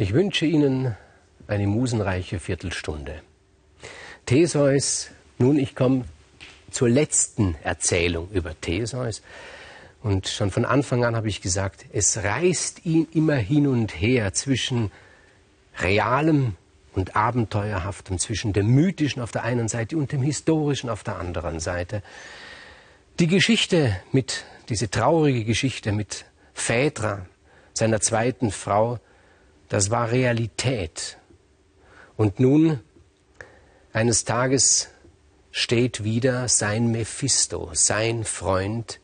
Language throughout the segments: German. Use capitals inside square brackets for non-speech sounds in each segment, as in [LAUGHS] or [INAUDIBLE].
Ich wünsche Ihnen eine musenreiche Viertelstunde. Theseus, nun ich komme zur letzten Erzählung über Theseus. Und schon von Anfang an habe ich gesagt, es reißt ihn immer hin und her zwischen realem und abenteuerhaftem, zwischen dem mythischen auf der einen Seite und dem historischen auf der anderen Seite. Die Geschichte mit, diese traurige Geschichte mit Phaedra, seiner zweiten Frau, das war Realität. Und nun, eines Tages steht wieder sein Mephisto, sein Freund,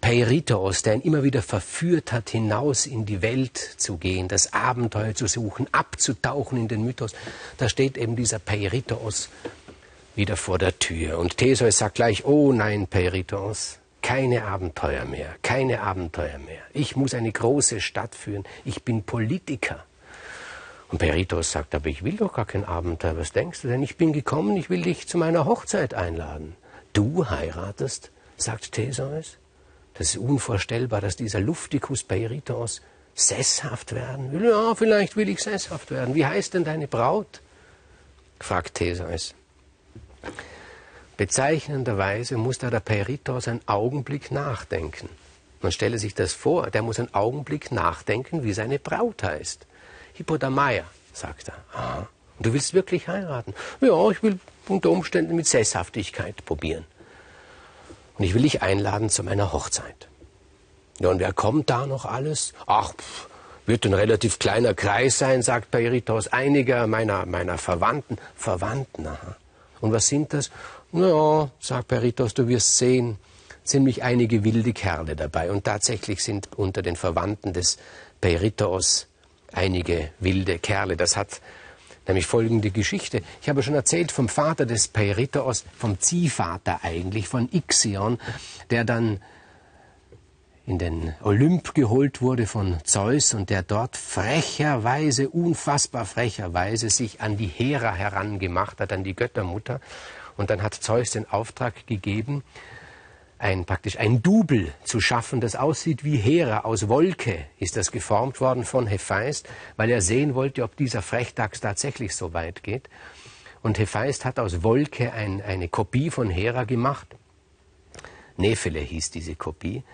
Peiritos, der ihn immer wieder verführt hat, hinaus in die Welt zu gehen, das Abenteuer zu suchen, abzutauchen in den Mythos. Da steht eben dieser Peiritos wieder vor der Tür. Und Theseus sagt gleich, oh nein, Peiritos, keine Abenteuer mehr, keine Abenteuer mehr. Ich muss eine große Stadt führen. Ich bin Politiker. Und Peritos sagt, aber ich will doch gar kein Abenteuer. Was denkst du denn? Ich bin gekommen, ich will dich zu meiner Hochzeit einladen. Du heiratest, sagt Theseus. Das ist unvorstellbar, dass dieser Luftikus Peritos sesshaft werden will. Ja, vielleicht will ich sesshaft werden. Wie heißt denn deine Braut? fragt Theseus. Bezeichnenderweise muss da der Peritos einen Augenblick nachdenken. Man stelle sich das vor, der muss einen Augenblick nachdenken, wie seine Braut heißt. Hippodamaya, sagt er. Aha. Und du willst wirklich heiraten? Ja, ich will unter Umständen mit Sesshaftigkeit probieren. Und ich will dich einladen zu meiner Hochzeit. Ja, und wer kommt da noch alles? Ach, pff, wird ein relativ kleiner Kreis sein, sagt Peritos. Einiger meiner, meiner Verwandten. Verwandten, aha. Und was sind das? Ja, sagt Peritos, du wirst sehen, ziemlich einige wilde Kerle dabei. Und tatsächlich sind unter den Verwandten des Peritos einige wilde Kerle. Das hat nämlich folgende Geschichte. Ich habe schon erzählt vom Vater des Peritos, vom Ziehvater eigentlich, von Ixion, der dann in den Olymp geholt wurde von Zeus und der dort frecherweise, unfassbar frecherweise sich an die Hera herangemacht hat, an die Göttermutter. Und dann hat Zeus den Auftrag gegeben, ein, praktisch ein Double zu schaffen, das aussieht wie Hera. Aus Wolke ist das geformt worden von Hephaist, weil er sehen wollte, ob dieser Frechdachs tatsächlich so weit geht. Und Hephaist hat aus Wolke ein, eine Kopie von Hera gemacht. Nephele hieß diese Kopie.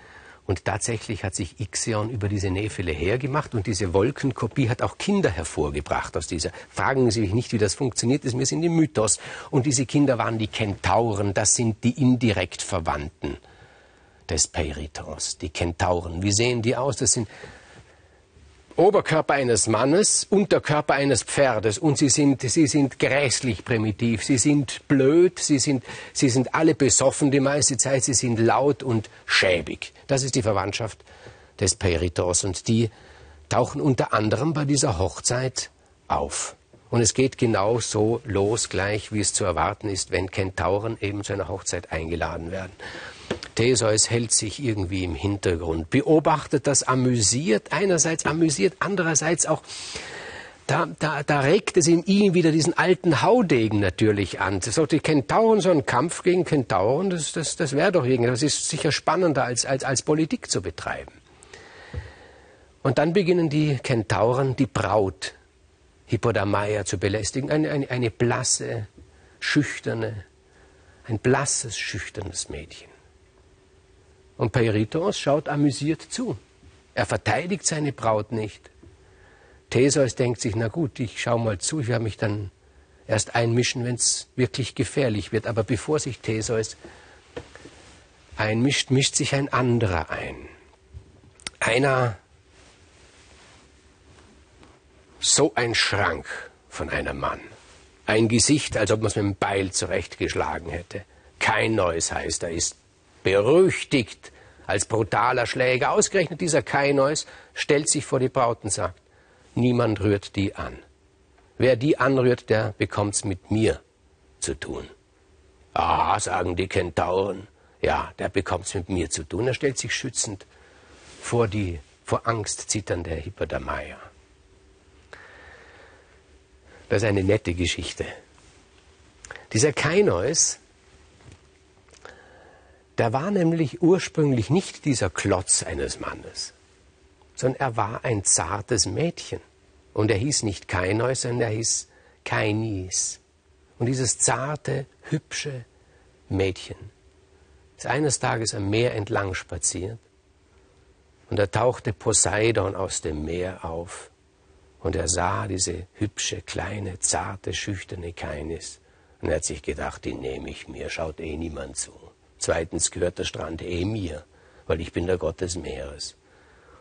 Und tatsächlich hat sich Ixion über diese Nephele hergemacht und diese Wolkenkopie hat auch Kinder hervorgebracht aus dieser. Fragen Sie mich nicht, wie das funktioniert ist, wir sind im Mythos. Und diese Kinder waren die Kentauren, das sind die indirekt Verwandten des Peritos, die Kentauren. Wie sehen die aus? Das sind Oberkörper eines Mannes, Unterkörper eines Pferdes und sie sind, sie sind grässlich primitiv, sie sind blöd, sie sind, sie sind alle besoffen die meiste Zeit, sie sind laut und schäbig. Das ist die Verwandtschaft des Peritos und die tauchen unter anderem bei dieser Hochzeit auf. Und es geht genau so los gleich, wie es zu erwarten ist, wenn Kentauren eben zu einer Hochzeit eingeladen werden. Theseus hält sich irgendwie im Hintergrund, beobachtet das amüsiert, einerseits amüsiert, andererseits auch da, da, da regt es in ihm wieder diesen alten Haudegen natürlich an. So die Kentauren, so ein Kampf gegen Kentauren, das, das, das wäre doch irgendwie, das ist sicher spannender als, als, als Politik zu betreiben. Und dann beginnen die Kentauren, die Braut Hippodamia zu belästigen. Eine, eine, eine blasse, schüchterne, ein blasses, schüchternes Mädchen. Und Peritos schaut amüsiert zu. Er verteidigt seine Braut nicht. Theseus denkt sich, na gut, ich schaue mal zu, ich werde mich dann erst einmischen, wenn es wirklich gefährlich wird. Aber bevor sich Theseus einmischt, mischt sich ein anderer ein. Einer, so ein Schrank von einem Mann. Ein Gesicht, als ob man es mit einem Beil zurechtgeschlagen hätte. Kein neues heißt, er ist berüchtigt als brutaler Schläger. Ausgerechnet dieser Kainois stellt sich vor die Braut und sagt, niemand rührt die an. Wer die anrührt, der bekommt's mit mir zu tun. Ah, sagen die Kentauren, ja, der bekommt's mit mir zu tun. Er stellt sich schützend vor die vor Angst zitternde Hippodamia. Das ist eine nette Geschichte. Dieser Kainois der war nämlich ursprünglich nicht dieser Klotz eines Mannes, sondern er war ein zartes Mädchen. Und er hieß nicht Kaineus, sondern er hieß Kainis. Und dieses zarte, hübsche Mädchen ist eines Tages am Meer entlang spaziert und da tauchte Poseidon aus dem Meer auf und er sah diese hübsche, kleine, zarte, schüchterne Kainis und er hat sich gedacht, die nehme ich mir, schaut eh niemand zu. Zweitens gehört der Strand eh mir, weil ich bin der Gott des Meeres.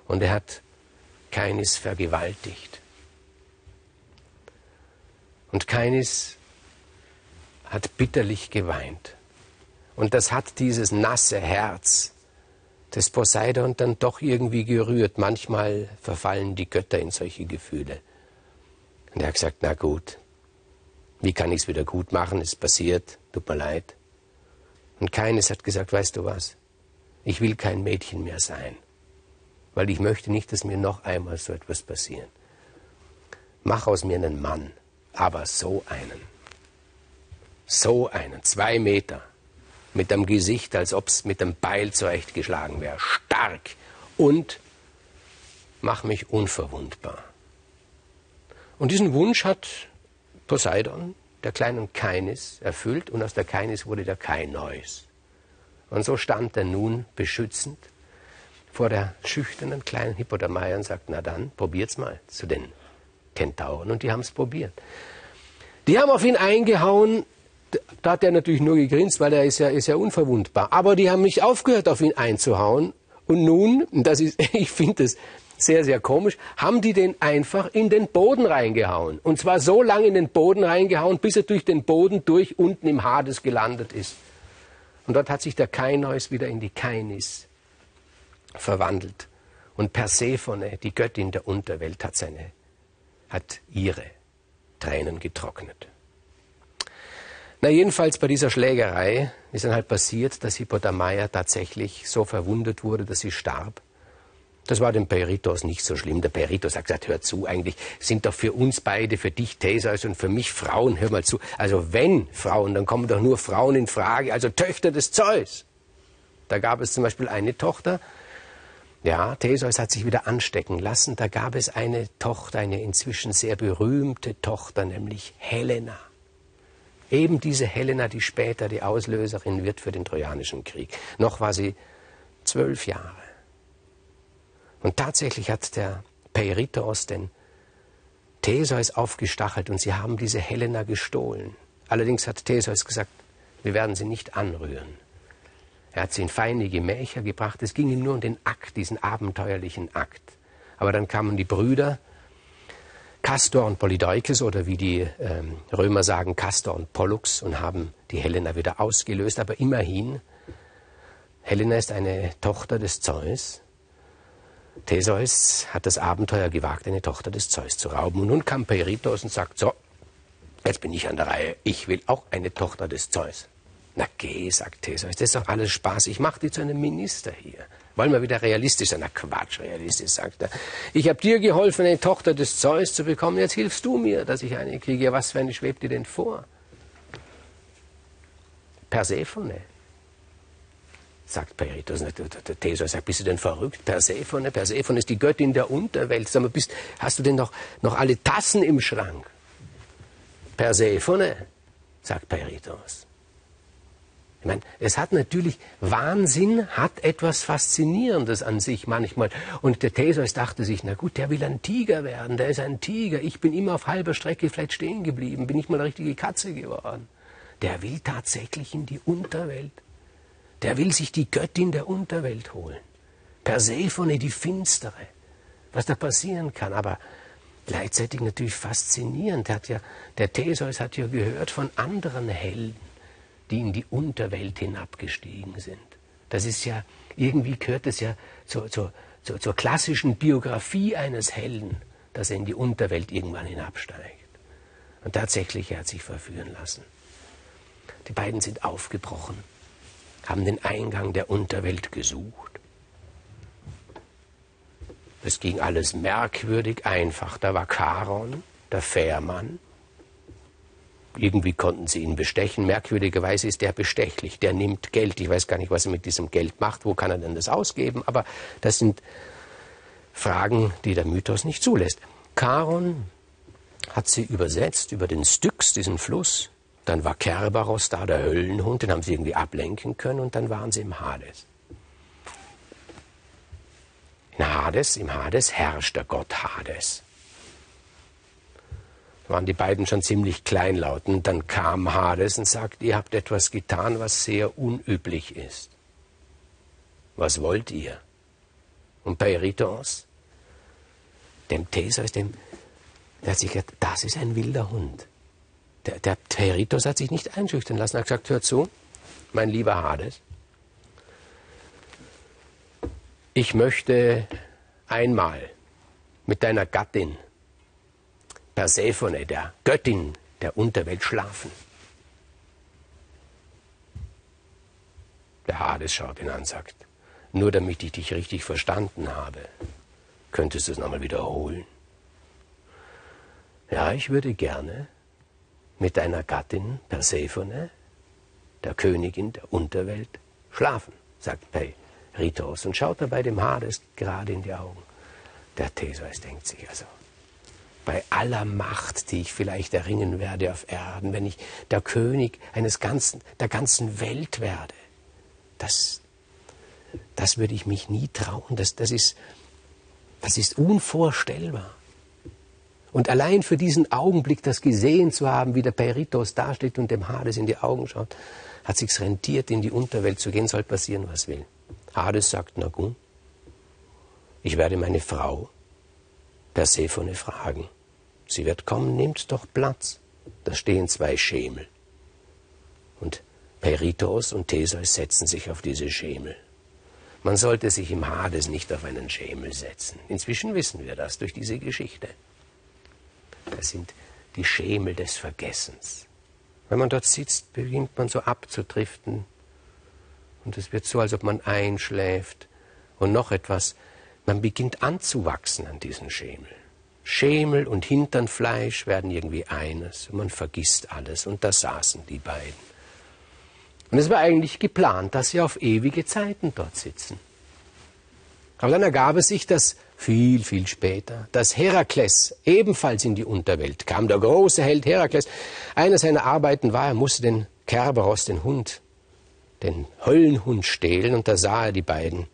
Und er hat Kainis vergewaltigt. Und Kainis hat bitterlich geweint. Und das hat dieses nasse Herz des Poseidon dann doch irgendwie gerührt. Manchmal verfallen die Götter in solche Gefühle. Und er hat gesagt, na gut, wie kann ich es wieder gut machen? Es passiert, tut mir leid. Und keines hat gesagt, weißt du was, ich will kein Mädchen mehr sein, weil ich möchte nicht, dass mir noch einmal so etwas passiert. Mach aus mir einen Mann, aber so einen. So einen, zwei Meter, mit dem Gesicht, als ob es mit dem Beil zurechtgeschlagen wäre, stark und mach mich unverwundbar. Und diesen Wunsch hat Poseidon, der kleinen Kainis, erfüllt und aus der Kainis wurde der Kainois. Und so stand er nun beschützend vor der schüchternen kleinen Hippodamei und sagt, na dann, probiert's mal zu den Kentauren. Und die haben es probiert. Die haben auf ihn eingehauen, da hat er natürlich nur gegrinst, weil er ist ja, ist ja unverwundbar. Aber die haben nicht aufgehört, auf ihn einzuhauen. Und nun, das ist, [LAUGHS] ich finde es sehr, sehr komisch, haben die den einfach in den Boden reingehauen. Und zwar so lange in den Boden reingehauen, bis er durch den Boden durch unten im Hades gelandet ist. Und dort hat sich der Kaineus wieder in die Kainis verwandelt. Und Persephone, die Göttin der Unterwelt, hat seine, hat ihre Tränen getrocknet. Na, jedenfalls bei dieser Schlägerei ist dann halt passiert, dass Hippodamia tatsächlich so verwundet wurde, dass sie starb. Das war dem Peritos nicht so schlimm. Der Peritos hat gesagt, hör zu, eigentlich sind doch für uns beide, für dich Theseus und für mich Frauen, hör mal zu. Also wenn Frauen, dann kommen doch nur Frauen in Frage, also Töchter des Zeus. Da gab es zum Beispiel eine Tochter, ja, Theseus hat sich wieder anstecken lassen. Da gab es eine Tochter, eine inzwischen sehr berühmte Tochter, nämlich Helena. Eben diese Helena, die später die Auslöserin wird für den Trojanischen Krieg. Noch war sie zwölf Jahre. Und tatsächlich hat der Peiritos den Theseus aufgestachelt und sie haben diese Helena gestohlen. Allerdings hat Theseus gesagt, wir werden sie nicht anrühren. Er hat sie in feine Gemächer gebracht. Es ging ihm nur um den Akt, diesen abenteuerlichen Akt. Aber dann kamen die Brüder Castor und Polydeukes oder wie die ähm, Römer sagen, Castor und Pollux und haben die Helena wieder ausgelöst. Aber immerhin, Helena ist eine Tochter des Zeus. Theseus hat das Abenteuer gewagt, eine Tochter des Zeus zu rauben. Und nun kam Peritos und sagt, so, jetzt bin ich an der Reihe, ich will auch eine Tochter des Zeus. Na geh, sagt Theseus, das ist doch alles Spaß, ich mache die zu einem Minister hier. Wollen wir wieder realistisch sein? Na Quatsch, realistisch, sagt er. Ich habe dir geholfen, eine Tochter des Zeus zu bekommen. Jetzt hilfst du mir, dass ich eine kriege. Was für eine schwebt dir denn vor? Persephone, sagt Peritos. Der Theseus sagt, bist du denn verrückt? Persephone, Persephone ist die Göttin der Unterwelt. Sag mal, bist, hast du denn noch, noch alle Tassen im Schrank? Persephone, sagt Peritos. Ich meine, es hat natürlich, Wahnsinn hat etwas Faszinierendes an sich manchmal. Und der Theseus dachte sich, na gut, der will ein Tiger werden, der ist ein Tiger. Ich bin immer auf halber Strecke vielleicht stehen geblieben, bin ich mal eine richtige Katze geworden. Der will tatsächlich in die Unterwelt. Der will sich die Göttin der Unterwelt holen. Persephone, die Finstere. Was da passieren kann, aber gleichzeitig natürlich faszinierend. Der, ja, der Theseus hat ja gehört von anderen Helden die in die Unterwelt hinabgestiegen sind. Das ist ja, irgendwie gehört es ja zur, zur, zur, zur klassischen Biografie eines Helden, dass er in die Unterwelt irgendwann hinabsteigt. Und tatsächlich, er hat sich verführen lassen. Die beiden sind aufgebrochen, haben den Eingang der Unterwelt gesucht. Es ging alles merkwürdig einfach. Da war Charon, der Fährmann, irgendwie konnten sie ihn bestechen. Merkwürdigerweise ist er bestechlich. Der nimmt Geld. Ich weiß gar nicht, was er mit diesem Geld macht. Wo kann er denn das ausgeben? Aber das sind Fragen, die der Mythos nicht zulässt. Charon hat sie übersetzt über den Styx, diesen Fluss. Dann war Kerberos da, der Höllenhund, den haben sie irgendwie ablenken können und dann waren sie im Hades. In Hades, im Hades herrscht der Gott Hades. Da waren die beiden schon ziemlich kleinlaut und dann kam Hades und sagte, ihr habt etwas getan, was sehr unüblich ist. Was wollt ihr? Und bei Eritos, dem Theseus, dem, der hat sich gedacht, das ist ein wilder Hund. Der, der Teritos hat sich nicht einschüchtern lassen. Er hat gesagt, hör zu, mein lieber Hades, ich möchte einmal mit deiner Gattin Persephone, der Göttin der Unterwelt, schlafen. Der Hades schaut ihn an und sagt, nur damit ich dich richtig verstanden habe, könntest du es nochmal wiederholen. Ja, ich würde gerne mit deiner Gattin Persephone, der Königin der Unterwelt, schlafen, sagt Ritos und schaut dabei dem Hades gerade in die Augen. Der Theseus denkt sich also, bei aller Macht, die ich vielleicht erringen werde auf Erden, wenn ich der König eines ganzen, der ganzen Welt werde, das, das würde ich mich nie trauen. Das, das, ist, das ist unvorstellbar. Und allein für diesen Augenblick, das gesehen zu haben, wie der Peritos dasteht und dem Hades in die Augen schaut, hat sich's rentiert, in die Unterwelt zu gehen, soll passieren, was will. Hades sagt, na gut, ich werde meine Frau Persephone fragen. Sie wird kommen, nehmt doch Platz. Da stehen zwei Schemel. Und Peritos und Theseus setzen sich auf diese Schemel. Man sollte sich im Hades nicht auf einen Schemel setzen. Inzwischen wissen wir das durch diese Geschichte. Das sind die Schemel des Vergessens. Wenn man dort sitzt, beginnt man so abzudriften. Und es wird so, als ob man einschläft. Und noch etwas, man beginnt anzuwachsen an diesen Schemel. Schemel und Hinternfleisch werden irgendwie eines. Und man vergisst alles. Und da saßen die beiden. Und es war eigentlich geplant, dass sie auf ewige Zeiten dort sitzen. Aber dann ergab es sich, dass viel, viel später, dass Herakles ebenfalls in die Unterwelt kam, der große Held Herakles. Einer seiner Arbeiten war, er musste den Kerberos, den Hund, den Höllenhund stehlen, und da sah er die beiden.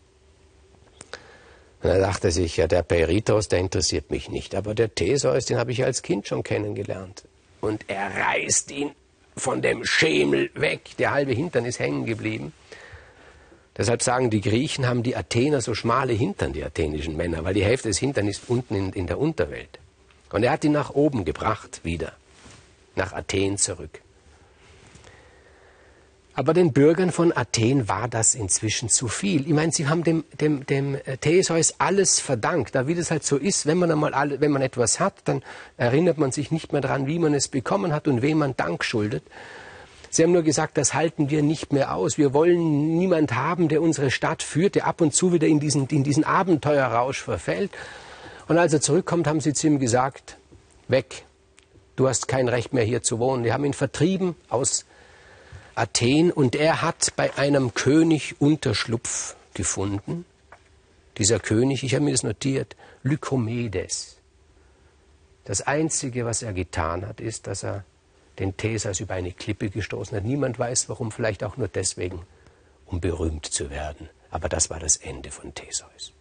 Und er dachte sich, ja, der Peritos, der interessiert mich nicht, aber der Theseus, den habe ich als Kind schon kennengelernt. Und er reißt ihn von dem Schemel weg, der halbe Hintern ist hängen geblieben. Deshalb sagen die Griechen, haben die Athener so schmale Hintern, die athenischen Männer, weil die Hälfte des Hintern ist unten in, in der Unterwelt. Und er hat ihn nach oben gebracht, wieder, nach Athen zurück. Aber den Bürgern von Athen war das inzwischen zu viel. Ich meine, sie haben dem, dem, dem Theseus alles verdankt. Da wie das halt so ist, wenn man einmal alle, wenn man etwas hat, dann erinnert man sich nicht mehr daran, wie man es bekommen hat und wem man Dank schuldet. Sie haben nur gesagt, das halten wir nicht mehr aus. Wir wollen niemand haben, der unsere Stadt führt, der ab und zu wieder in diesen, in diesen Abenteuerrausch verfällt. Und als er zurückkommt, haben sie zu ihm gesagt, weg, du hast kein Recht mehr hier zu wohnen. Die haben ihn vertrieben aus Athen und er hat bei einem König Unterschlupf gefunden. Dieser König, ich habe mir das notiert, Lykomedes. Das Einzige, was er getan hat, ist, dass er den Theseus über eine Klippe gestoßen hat. Niemand weiß warum, vielleicht auch nur deswegen, um berühmt zu werden. Aber das war das Ende von Theseus.